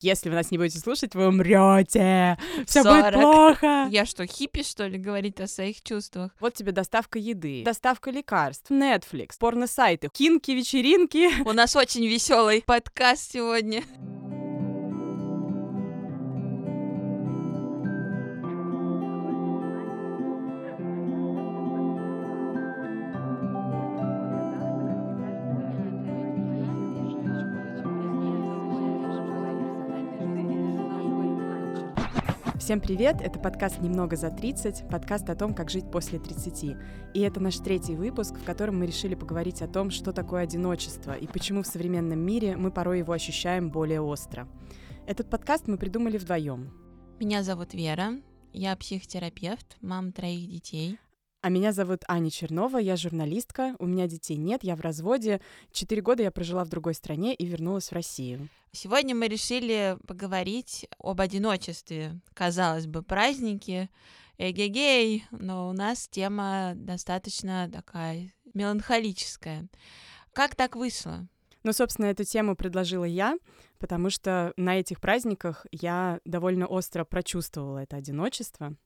Если вы нас не будете слушать, вы умрете. Все 40. будет плохо. Я что, хиппи, что ли, говорить о своих чувствах? Вот тебе доставка еды, доставка лекарств, Netflix, порно-сайты, кинки, вечеринки. У нас очень веселый подкаст сегодня. Всем привет! Это подкаст «Немного за 30», подкаст о том, как жить после 30. И это наш третий выпуск, в котором мы решили поговорить о том, что такое одиночество и почему в современном мире мы порой его ощущаем более остро. Этот подкаст мы придумали вдвоем. Меня зовут Вера, я психотерапевт, мама троих детей. А меня зовут Аня Чернова, я журналистка, у меня детей нет, я в разводе. Четыре года я прожила в другой стране и вернулась в Россию. Сегодня мы решили поговорить об одиночестве. Казалось бы, праздники, эгегей, но у нас тема достаточно такая меланхолическая. Как так вышло? Ну, собственно, эту тему предложила я, потому что на этих праздниках я довольно остро прочувствовала это одиночество.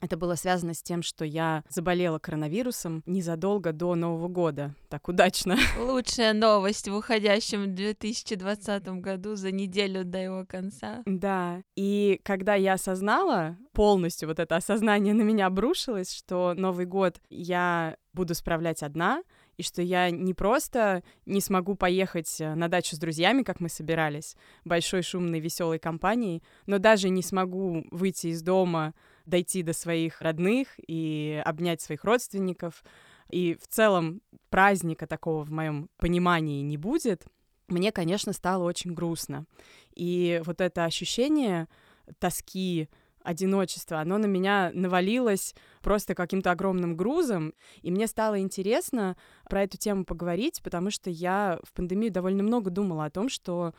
Это было связано с тем, что я заболела коронавирусом незадолго до Нового года. Так удачно. Лучшая новость в уходящем 2020 году за неделю до его конца. Да. И когда я осознала, полностью вот это осознание на меня обрушилось, что Новый год я буду справлять одна, и что я не просто не смогу поехать э, на дачу с друзьями, как мы собирались, большой шумной веселой компанией, но даже не смогу выйти из дома, дойти до своих родных и обнять своих родственников. И в целом праздника такого в моем понимании не будет. Мне, конечно, стало очень грустно. И вот это ощущение тоски, одиночество, оно на меня навалилось просто каким-то огромным грузом, и мне стало интересно про эту тему поговорить, потому что я в пандемию довольно много думала о том, что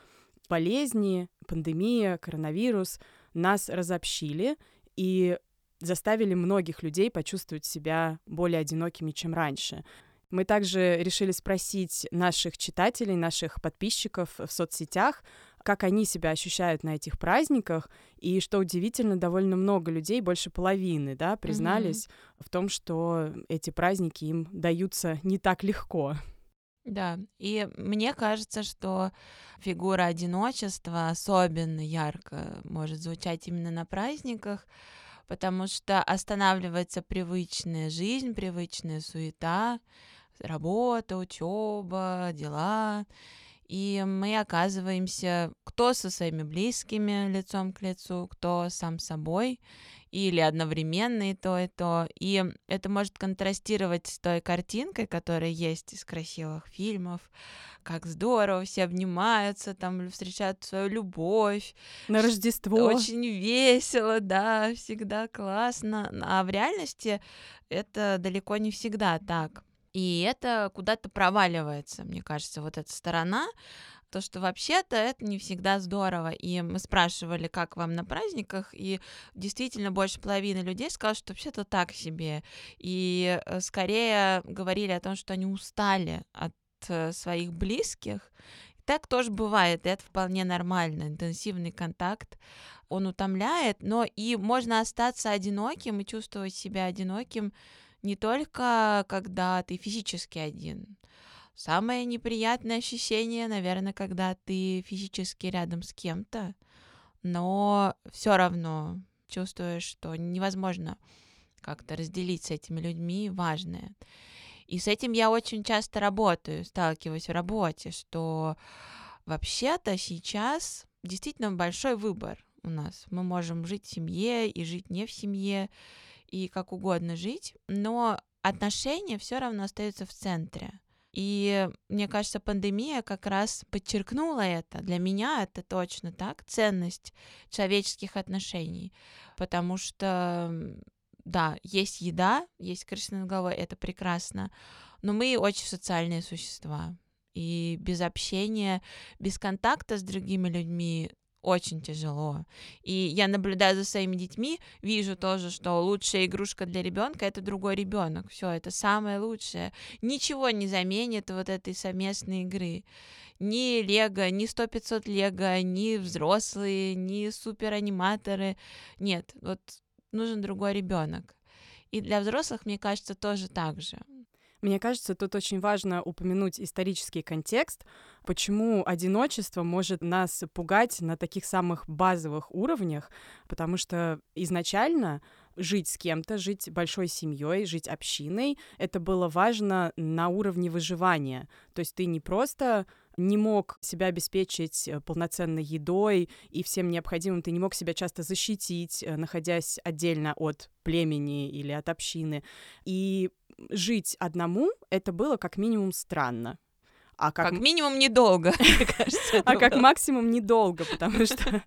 болезни, пандемия, коронавирус нас разобщили и заставили многих людей почувствовать себя более одинокими, чем раньше. Мы также решили спросить наших читателей, наших подписчиков в соцсетях, как они себя ощущают на этих праздниках, и что удивительно, довольно много людей, больше половины, да, признались mm-hmm. в том, что эти праздники им даются не так легко. Да, и мне кажется, что фигура одиночества особенно ярко может звучать именно на праздниках, потому что останавливается привычная жизнь, привычная суета, работа, учеба, дела, и мы оказываемся кто со своими близкими лицом к лицу, кто сам собой, или одновременно и то, и то. И это может контрастировать с той картинкой, которая есть из красивых фильмов, как здорово, все обнимаются, там встречают свою любовь. На Рождество. Очень весело, да, всегда классно. А в реальности это далеко не всегда так. И это куда-то проваливается, мне кажется, вот эта сторона, то, что вообще-то это не всегда здорово. И мы спрашивали, как вам на праздниках, и действительно больше половины людей сказали, что вообще-то так себе. И э, скорее говорили о том, что они устали от э, своих близких. Так тоже бывает, и это вполне нормально. Интенсивный контакт, он утомляет, но и можно остаться одиноким и чувствовать себя одиноким не только когда ты физически один. Самое неприятное ощущение, наверное, когда ты физически рядом с кем-то, но все равно чувствуешь, что невозможно как-то разделить с этими людьми важное. И с этим я очень часто работаю, сталкиваюсь в работе, что вообще-то сейчас действительно большой выбор у нас. Мы можем жить в семье и жить не в семье и как угодно жить, но отношения все равно остаются в центре. И мне кажется, пандемия как раз подчеркнула это. Для меня это точно так, ценность человеческих отношений. Потому что, да, есть еда, есть крыша над головой, это прекрасно, но мы очень социальные существа. И без общения, без контакта с другими людьми очень тяжело. И я наблюдаю за своими детьми, вижу тоже, что лучшая игрушка для ребенка это другой ребенок. Все, это самое лучшее. Ничего не заменит вот этой совместной игры. Ни Лего, ни 100-500 Лего, ни взрослые, ни супераниматоры. Нет, вот нужен другой ребенок. И для взрослых, мне кажется, тоже так же. Мне кажется, тут очень важно упомянуть исторический контекст, почему одиночество может нас пугать на таких самых базовых уровнях, потому что изначально жить с кем-то, жить большой семьей, жить общиной, это было важно на уровне выживания. То есть ты не просто не мог себя обеспечить э, полноценной едой и всем необходимым, ты не мог себя часто защитить, э, находясь отдельно от племени или от общины. И жить одному это было как минимум странно. А как... как минимум недолго, кажется. А как максимум недолго, потому что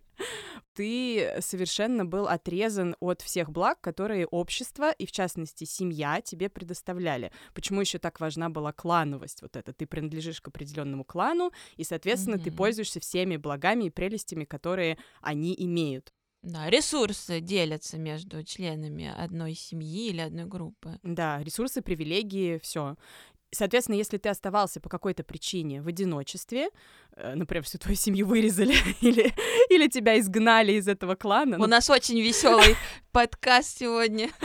ты совершенно был отрезан от всех благ, которые общество и, в частности, семья тебе предоставляли. Почему еще так важна была клановость вот эта? Ты принадлежишь к определенному клану, и, соответственно, mm-hmm. ты пользуешься всеми благами и прелестями, которые они имеют. Да, ресурсы делятся между членами одной семьи или одной группы. Да, ресурсы, привилегии, все. Соответственно, если ты оставался по какой-то причине в одиночестве, э, например, всю твою семью вырезали или, или тебя изгнали из этого клана. У ну... нас очень веселый подкаст сегодня.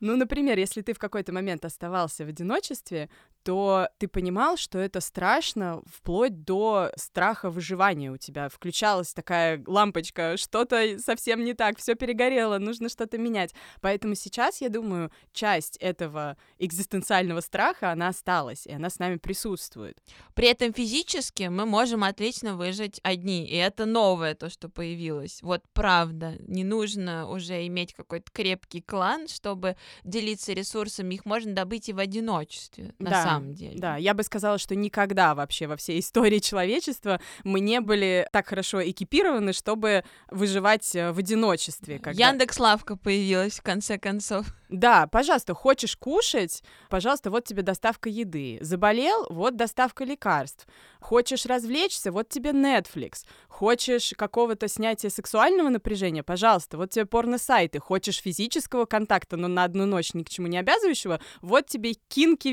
Ну, например, если ты в какой-то момент оставался в одиночестве, то ты понимал, что это страшно вплоть до страха выживания у тебя. Включалась такая лампочка, что-то совсем не так, все перегорело, нужно что-то менять. Поэтому сейчас, я думаю, часть этого экзистенциального страха, она осталась, и она с нами присутствует. При этом физически мы можем отлично выжить одни, и это новое то, что появилось. Вот правда, не нужно уже иметь какой-то крепкий клан, чтобы делиться ресурсами, их можно добыть и в одиночестве. На да самом деле. Да, я бы сказала, что никогда вообще во всей истории человечества мы не были так хорошо экипированы, чтобы выживать э, в одиночестве. Когда... Яндекс Лавка появилась в конце концов. Да, пожалуйста, хочешь кушать, пожалуйста, вот тебе доставка еды. Заболел, вот доставка лекарств. Хочешь развлечься, вот тебе Netflix. Хочешь какого-то снятия сексуального напряжения, пожалуйста, вот тебе порно-сайты. Хочешь физического контакта, но на одну ночь ни к чему не обязывающего, вот тебе кинки,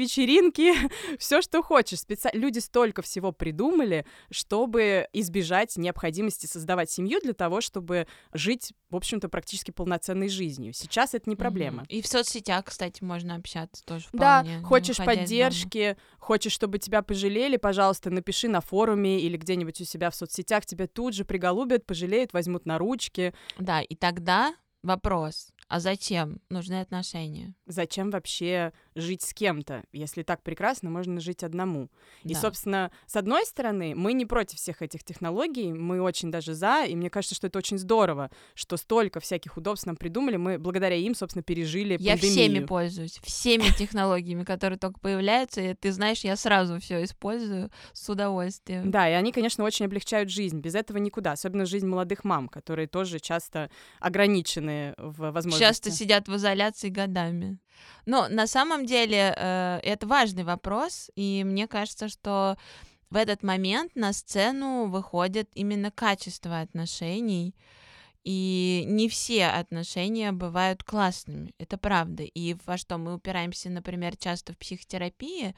все, что хочешь. Специ... Люди столько всего придумали, чтобы избежать необходимости создавать семью для того, чтобы жить, в общем-то, практически полноценной жизнью. Сейчас это не проблема. Mm-hmm. И в соцсетях, кстати, можно общаться тоже вполне. Да, хочешь поддержки, хочешь, чтобы тебя пожалели, пожалуйста, напиши на форуме или где-нибудь у себя в соцсетях, тебя тут же приголубят, пожалеют, возьмут на ручки. Да, и тогда вопрос, а зачем нужны отношения? Зачем вообще жить с кем-то? Если так прекрасно, можно жить одному. Да. И, собственно, с одной стороны, мы не против всех этих технологий, мы очень даже за, и мне кажется, что это очень здорово, что столько всяких удобств нам придумали, мы благодаря им, собственно, пережили я пандемию. Я всеми пользуюсь, всеми технологиями, которые только появляются, и ты знаешь, я сразу все использую с удовольствием. Да, и они, конечно, очень облегчают жизнь, без этого никуда, особенно жизнь молодых мам, которые тоже часто ограничены в возможности часто сидят в изоляции годами. Но на самом деле э, это важный вопрос, и мне кажется, что в этот момент на сцену выходит именно качество отношений, и не все отношения бывают классными, это правда. И во что мы упираемся, например, часто в психотерапии,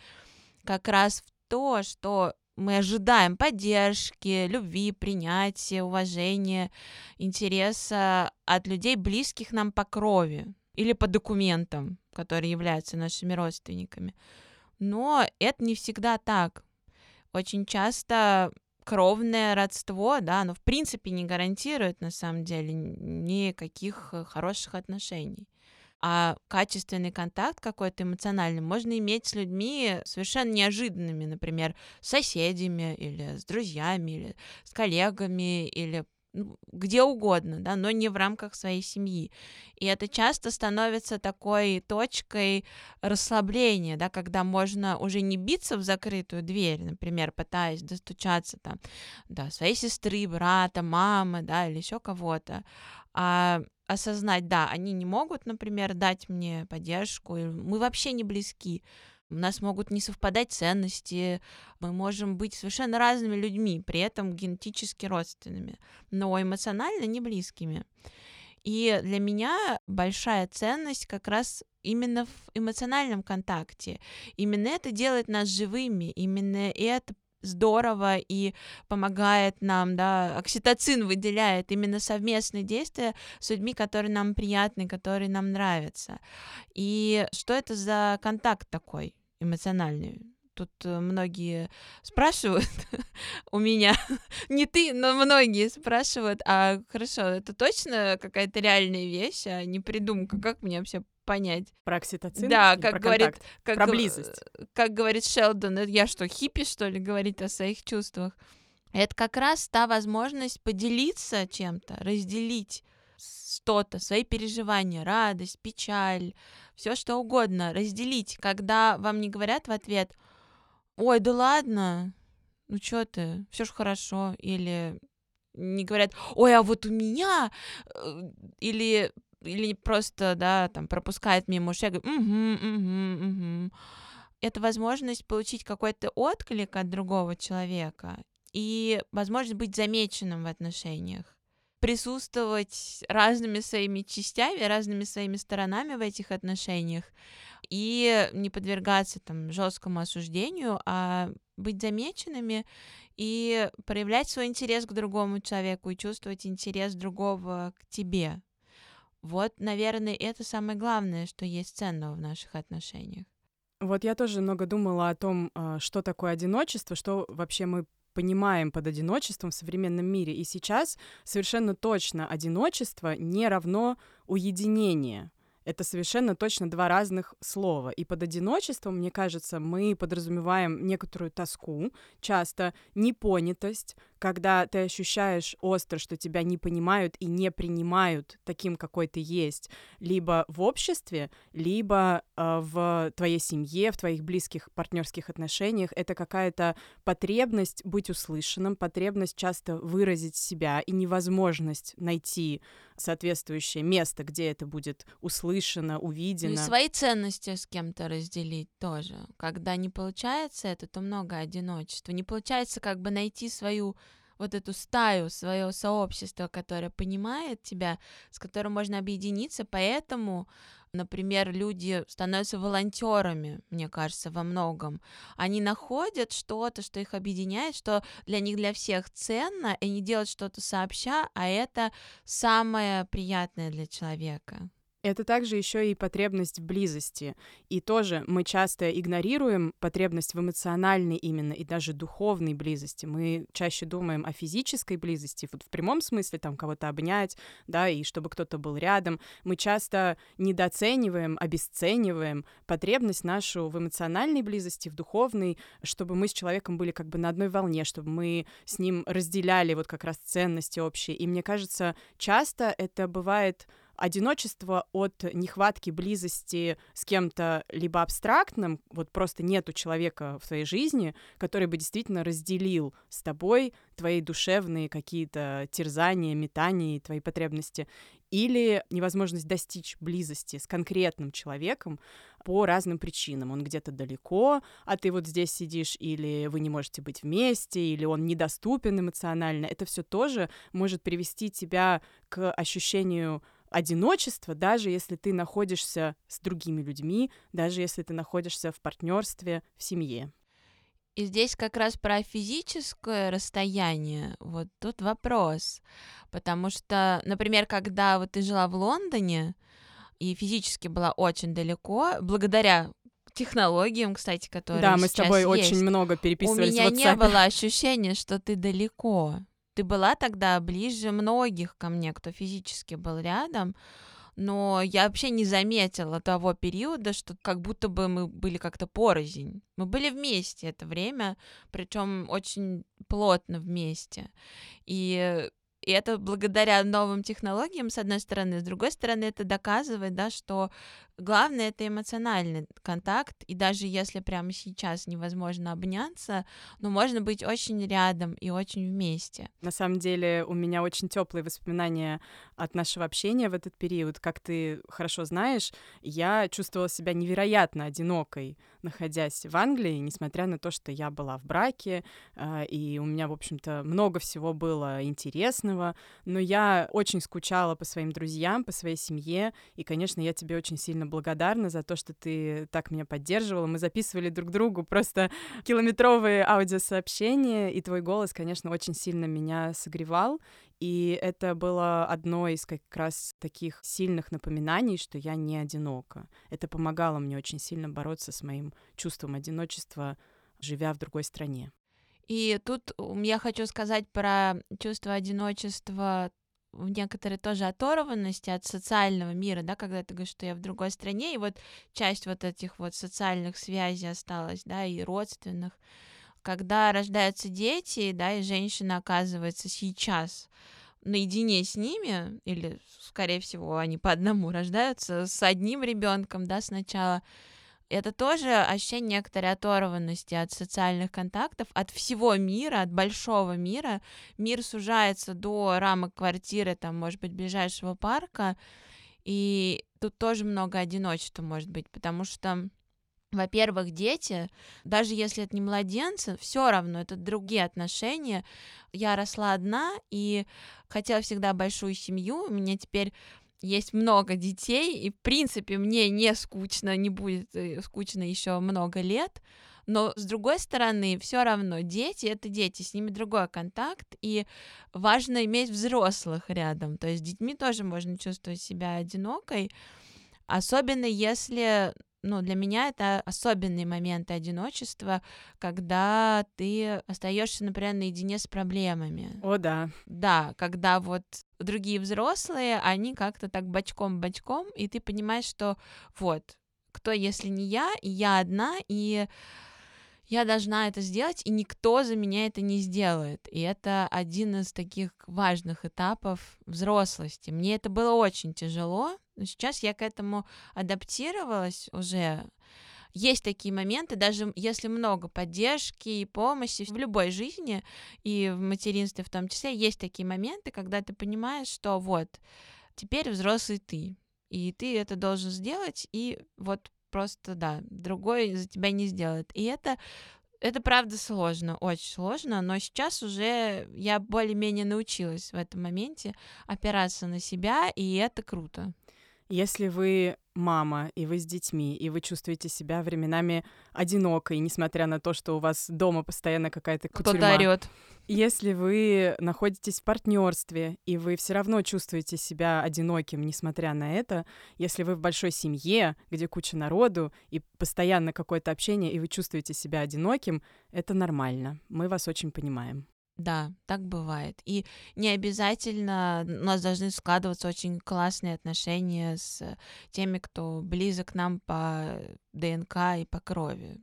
как раз в то, что мы ожидаем поддержки, любви, принятия, уважения, интереса от людей, близких нам по крови или по документам, которые являются нашими родственниками. Но это не всегда так. Очень часто кровное родство, да, оно в принципе не гарантирует на самом деле никаких э, хороших отношений а качественный контакт какой-то эмоциональный можно иметь с людьми совершенно неожиданными, например, с соседями или с друзьями, или с коллегами, или где угодно, да, но не в рамках своей семьи. И это часто становится такой точкой расслабления, да, когда можно уже не биться в закрытую дверь, например, пытаясь достучаться там до своей сестры, брата, мамы, да, или еще кого-то, а осознать, да, они не могут, например, дать мне поддержку, мы вообще не близки, у нас могут не совпадать ценности, мы можем быть совершенно разными людьми, при этом генетически родственными, но эмоционально не близкими. И для меня большая ценность как раз именно в эмоциональном контакте. Именно это делает нас живыми, именно это здорово и помогает нам, да, окситоцин выделяет именно совместные действия с людьми, которые нам приятны, которые нам нравятся. И что это за контакт такой эмоциональный? Тут э, многие спрашивают у меня, не ты, но многие спрашивают, а хорошо, это точно какая-то реальная вещь, а не придумка, как мне вообще понять. Про окситоцин? Да, как говорит... Как, про близость. Как говорит Шелдон, я что, хиппи, что ли, говорит о своих чувствах? Это как раз та возможность поделиться чем-то, разделить что-то, свои переживания, радость, печаль, все что угодно, разделить, когда вам не говорят в ответ, ой, да ладно, ну что ты, все же хорошо, или не говорят, ой, а вот у меня, э, или или просто, да, там, пропускает мимо ушей, говорит, угу, угу, угу. Это возможность получить какой-то отклик от другого человека и возможность быть замеченным в отношениях присутствовать разными своими частями, разными своими сторонами в этих отношениях и не подвергаться там жесткому осуждению, а быть замеченными и проявлять свой интерес к другому человеку и чувствовать интерес другого к тебе. Вот, наверное, это самое главное, что есть ценного в наших отношениях. Вот я тоже много думала о том, а, что такое одиночество, что вообще мы понимаем под одиночеством в современном мире. И сейчас совершенно точно одиночество не равно уединение это совершенно точно два разных слова. И под одиночеством, мне кажется, мы подразумеваем некоторую тоску, часто непонятость, когда ты ощущаешь остро, что тебя не понимают и не принимают таким, какой ты есть, либо в обществе, либо э, в твоей семье, в твоих близких партнерских отношениях. Это какая-то потребность быть услышанным, потребность часто выразить себя и невозможность найти соответствующее место, где это будет услышано, увидено. Ну и свои ценности с кем-то разделить тоже. Когда не получается это, то много одиночества. Не получается как бы найти свою вот эту стаю, свое сообщество, которое понимает тебя, с которым можно объединиться, поэтому например, люди становятся волонтерами, мне кажется, во многом. Они находят что-то, что их объединяет, что для них, для всех ценно, и они делают что-то сообща, а это самое приятное для человека. Это также еще и потребность в близости. И тоже мы часто игнорируем потребность в эмоциональной именно и даже духовной близости. Мы чаще думаем о физической близости, вот в прямом смысле там кого-то обнять, да, и чтобы кто-то был рядом. Мы часто недооцениваем, обесцениваем потребность нашу в эмоциональной близости, в духовной, чтобы мы с человеком были как бы на одной волне, чтобы мы с ним разделяли вот как раз ценности общие. И мне кажется, часто это бывает одиночество от нехватки близости с кем-то либо абстрактным, вот просто нету человека в твоей жизни, который бы действительно разделил с тобой твои душевные какие-то терзания, метания, твои потребности, или невозможность достичь близости с конкретным человеком по разным причинам. Он где-то далеко, а ты вот здесь сидишь, или вы не можете быть вместе, или он недоступен эмоционально. Это все тоже может привести тебя к ощущению одиночество, даже если ты находишься с другими людьми, даже если ты находишься в партнерстве, в семье. И здесь как раз про физическое расстояние, вот тут вопрос. Потому что, например, когда вот ты жила в Лондоне и физически была очень далеко, благодаря технологиям, кстати, которые Да, мы с тобой есть, очень много переписывались У меня не было ощущения, что ты далеко. Ты была тогда ближе многих ко мне, кто физически был рядом, но я вообще не заметила того периода, что как будто бы мы были как-то порознь. Мы были вместе это время, причем очень плотно вместе. И и это благодаря новым технологиям, с одной стороны. С другой стороны, это доказывает, да, что Главное это эмоциональный контакт, и даже если прямо сейчас невозможно обняться, но можно быть очень рядом и очень вместе. На самом деле у меня очень теплые воспоминания от нашего общения в этот период. Как ты хорошо знаешь, я чувствовала себя невероятно одинокой, находясь в Англии, несмотря на то, что я была в браке, э, и у меня, в общем-то, много всего было интересного, но я очень скучала по своим друзьям, по своей семье, и, конечно, я тебе очень сильно благодарна за то, что ты так меня поддерживала. Мы записывали друг другу просто километровые аудиосообщения, и твой голос, конечно, очень сильно меня согревал, и это было одно из как раз таких сильных напоминаний, что я не одинока. Это помогало мне очень сильно бороться с моим чувством одиночества, живя в другой стране. И тут я хочу сказать про чувство одиночества в некоторой тоже оторванности от социального мира, да, когда ты говоришь, что я в другой стране, и вот часть вот этих вот социальных связей осталась, да, и родственных. Когда рождаются дети, да, и женщина оказывается сейчас наедине с ними, или, скорее всего, они по одному рождаются, с одним ребенком, да, сначала, это тоже ощущение некоторой оторванности от социальных контактов, от всего мира, от большого мира. Мир сужается до рамок квартиры, там, может быть, ближайшего парка, и тут тоже много одиночества может быть, потому что во-первых, дети, даже если это не младенцы, все равно это другие отношения. Я росла одна и хотела всегда большую семью. У меня теперь есть много детей, и в принципе мне не скучно, не будет э, скучно еще много лет. Но с другой стороны, все равно дети это дети, с ними другой контакт, и важно иметь взрослых рядом. То есть с детьми тоже можно чувствовать себя одинокой, особенно если ну, для меня это особенный момент одиночества, когда ты остаешься, например, наедине с проблемами. О, да. Да, когда вот другие взрослые, они как-то так бочком-бочком, и ты понимаешь, что вот, кто, если не я, и я одна, и я должна это сделать, и никто за меня это не сделает. И это один из таких важных этапов взрослости. Мне это было очень тяжело, но сейчас я к этому адаптировалась уже. Есть такие моменты, даже если много поддержки и помощи в любой жизни, и в материнстве в том числе, есть такие моменты, когда ты понимаешь, что вот, теперь взрослый ты, и ты это должен сделать, и вот просто, да, другой за тебя не сделает. И это это правда сложно, очень сложно, но сейчас уже я более-менее научилась в этом моменте опираться на себя, и это круто. Если вы мама, и вы с детьми, и вы чувствуете себя временами одинокой, несмотря на то, что у вас дома постоянно какая-то кутерьма. Кто-то орёт. Если вы находитесь в партнерстве, и вы все равно чувствуете себя одиноким, несмотря на это, если вы в большой семье, где куча народу, и постоянно какое-то общение, и вы чувствуете себя одиноким, это нормально. Мы вас очень понимаем. Да, так бывает. И не обязательно у нас должны складываться очень классные отношения с теми, кто близок нам по ДНК и по крови.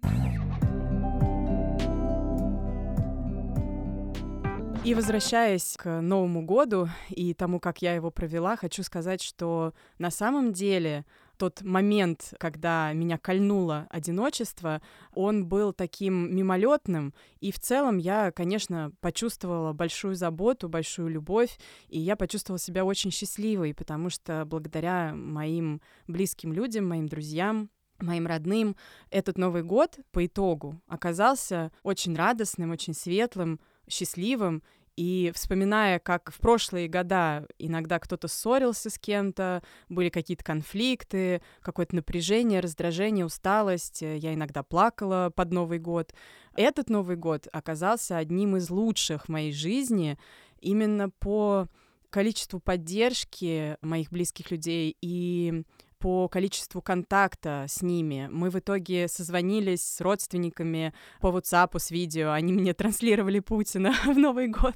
И возвращаясь к Новому году и тому, как я его провела, хочу сказать, что на самом деле тот момент, когда меня кольнуло одиночество, он был таким мимолетным, и в целом я, конечно, почувствовала большую заботу, большую любовь, и я почувствовала себя очень счастливой, потому что благодаря моим близким людям, моим друзьям, моим родным, этот Новый год по итогу оказался очень радостным, очень светлым, счастливым, и вспоминая, как в прошлые года иногда кто-то ссорился с кем-то, были какие-то конфликты, какое-то напряжение, раздражение, усталость, э, я иногда плакала под Новый год. Этот Новый год оказался одним из лучших в моей жизни именно по количеству поддержки моих близких людей и по количеству контакта с ними. Мы в итоге созвонились с родственниками по WhatsApp с видео, они мне транслировали Путина в Новый год.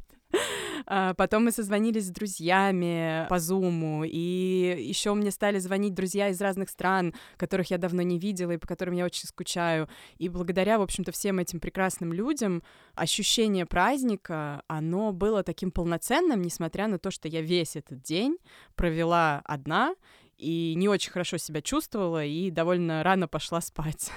А, потом мы созвонились с друзьями по Зуму, и еще мне стали звонить друзья из разных стран, которых я давно не видела и по которым я очень скучаю. И благодаря, в общем-то, всем этим прекрасным людям ощущение праздника, оно было таким полноценным, несмотря на то, что я весь этот день провела одна, и не очень хорошо себя чувствовала, и довольно рано пошла спать.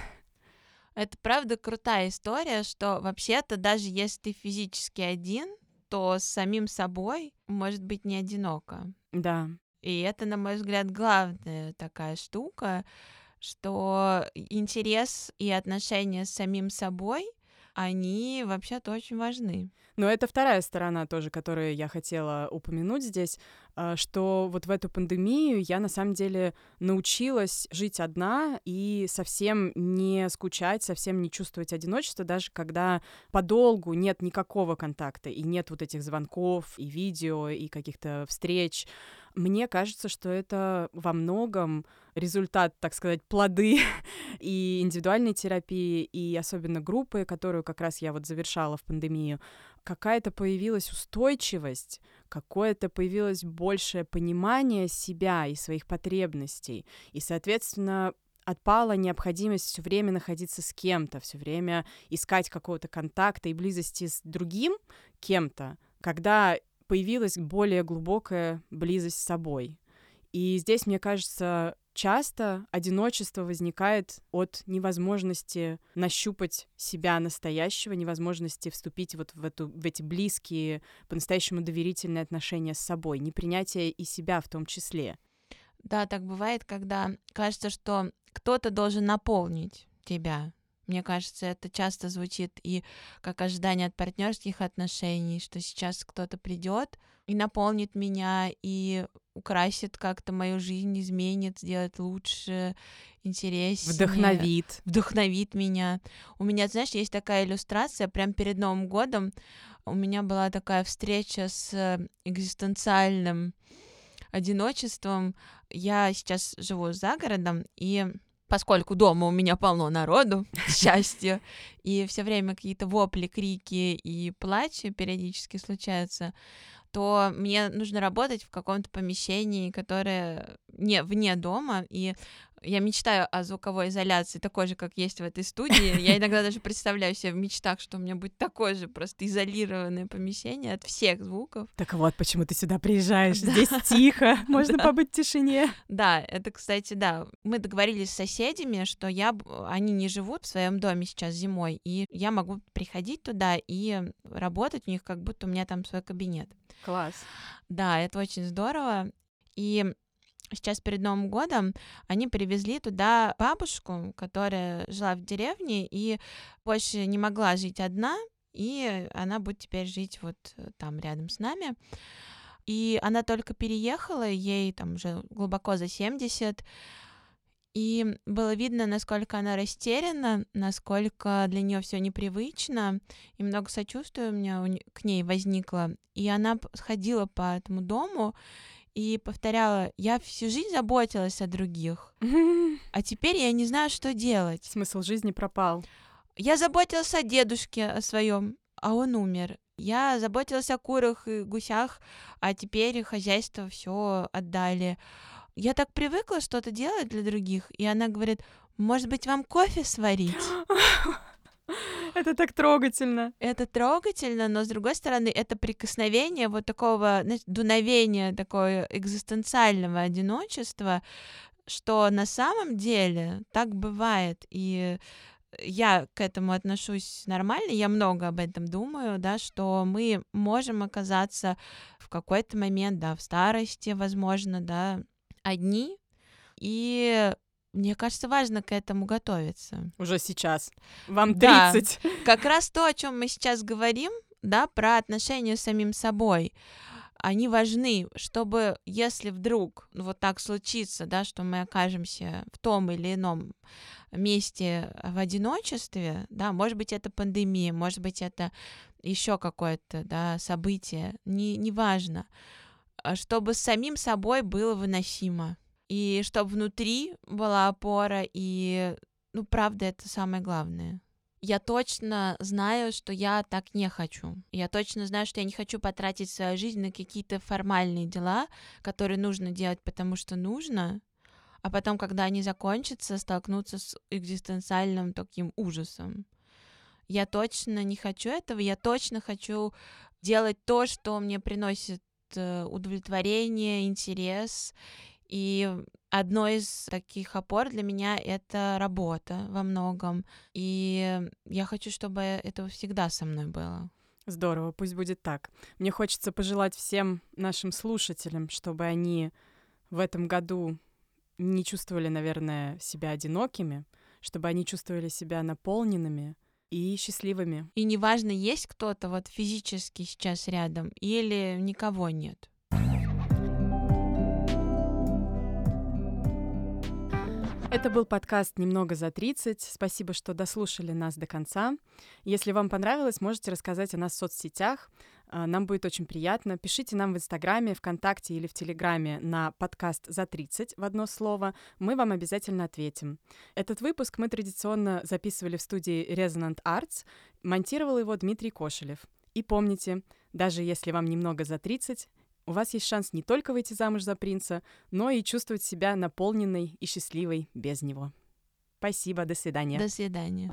Это правда крутая история, что вообще-то даже если ты физически один, то с самим собой может быть не одиноко. Да. И это, на мой взгляд, главная такая штука, что интерес и отношения с самим собой, они вообще-то очень важны. Но это вторая сторона тоже, которую я хотела упомянуть здесь, а, что вот в эту пандемию я на самом деле научилась жить одна и совсем не скучать, совсем не чувствовать одиночество, даже когда подолгу нет никакого контакта и нет вот этих звонков и видео и каких-то встреч. Мне кажется, что это во многом результат, так сказать, плоды и индивидуальной терапии, и особенно группы, которую как раз я вот завершала в пандемию, какая-то появилась устойчивость, какое-то появилось большее понимание себя и своих потребностей, и, соответственно, отпала необходимость все время находиться с кем-то, все время искать какого-то контакта и близости с другим кем-то, когда появилась более глубокая близость с собой. И здесь, мне кажется, часто одиночество возникает от невозможности нащупать себя настоящего, невозможности вступить вот в, эту, в эти близкие, по-настоящему доверительные отношения с собой, непринятие и себя в том числе. Да, так бывает, когда кажется, что кто-то должен наполнить тебя. Мне кажется, это часто звучит и как ожидание от партнерских отношений, что сейчас кто-то придет и наполнит меня, и украсит как-то мою жизнь, изменит, сделает лучше, интереснее. Вдохновит. Вдохновит меня. У меня, знаешь, есть такая иллюстрация, прям перед Новым годом у меня была такая встреча с экзистенциальным одиночеством. Я сейчас живу за городом, и поскольку дома у меня полно народу, к счастью, и все время какие-то вопли, крики и плач периодически случаются, то мне нужно работать в каком-то помещении, которое не вне дома, и я мечтаю о звуковой изоляции, такой же, как есть в этой студии. Я иногда даже представляю себе в мечтах, что у меня будет такое же просто изолированное помещение от всех звуков. Так вот, почему ты сюда приезжаешь. Да. Здесь тихо, можно да. побыть в тишине. Да, это, кстати, да. Мы договорились с соседями, что я, они не живут в своем доме сейчас зимой, и я могу приходить туда и работать у них, как будто у меня там свой кабинет. Класс. Да, это очень здорово. И сейчас перед Новым годом они привезли туда бабушку, которая жила в деревне и больше не могла жить одна, и она будет теперь жить вот э, там рядом с нами. И она только переехала, ей там уже глубоко за 70, и было видно, насколько она растеряна, насколько для нее все непривычно, и много сочувствия у меня к ней возникло. И она ходила по этому дому и повторяла, я всю жизнь заботилась о других, а теперь я не знаю, что делать. Смысл жизни пропал. Я заботилась о дедушке, о своем, а он умер. Я заботилась о курах и гусях, а теперь хозяйство все отдали я так привыкла что-то делать для других, и она говорит, может быть, вам кофе сварить? Это так трогательно. Это трогательно, но с другой стороны, это прикосновение вот такого знаете, дуновения, такое экзистенциального одиночества, что на самом деле так бывает. И я к этому отношусь нормально, я много об этом думаю, да, что мы можем оказаться в какой-то момент, да, в старости, возможно, да, одни, и мне кажется, важно к этому готовиться. Уже сейчас. Вам 30. Да, как раз то, о чем мы сейчас говорим, да, про отношения с самим собой. Они важны, чтобы, если вдруг вот так случится, да, что мы окажемся в том или ином месте в одиночестве, да, может быть, это пандемия, может быть, это еще какое-то, да, событие, не, неважно. важно а, чтобы с самим собой было выносимо. И чтобы внутри была опора, и, ну, правда, это самое главное. Я точно знаю, что я так не хочу. Я точно знаю, что я не хочу потратить свою жизнь на какие-то формальные дела, которые нужно делать, потому что нужно, а потом, когда они закончатся, столкнуться с экзистенциальным таким ужасом. Я точно не хочу этого, я точно хочу делать то, что мне приносит Э, удовлетворение, интерес. И одно из таких опор для меня это работа во многом. И я хочу, чтобы это всегда со мной было. Здорово, пусть будет так. Мне хочется пожелать всем нашим слушателям, чтобы они в этом году не чувствовали, наверное, себя одинокими, чтобы они чувствовали себя наполненными и счастливыми. И неважно, есть кто-то вот физически сейчас рядом или никого нет. Это был подкаст «Немного за 30». Спасибо, что дослушали нас до конца. Если вам понравилось, можете рассказать о нас в соцсетях. А, нам будет очень приятно. Пишите нам в Инстаграме, ВКонтакте или в Телеграме на подкаст «За 30» в одно слово. Мы вам обязательно ответим. Этот выпуск мы традиционно записывали в студии Resonant Arts. Монтировал его Дмитрий Кошелев. И помните, даже если вам немного за 30, у вас есть шанс не только выйти замуж за принца, но и чувствовать себя наполненной и счастливой без него. Спасибо, до свидания. До свидания.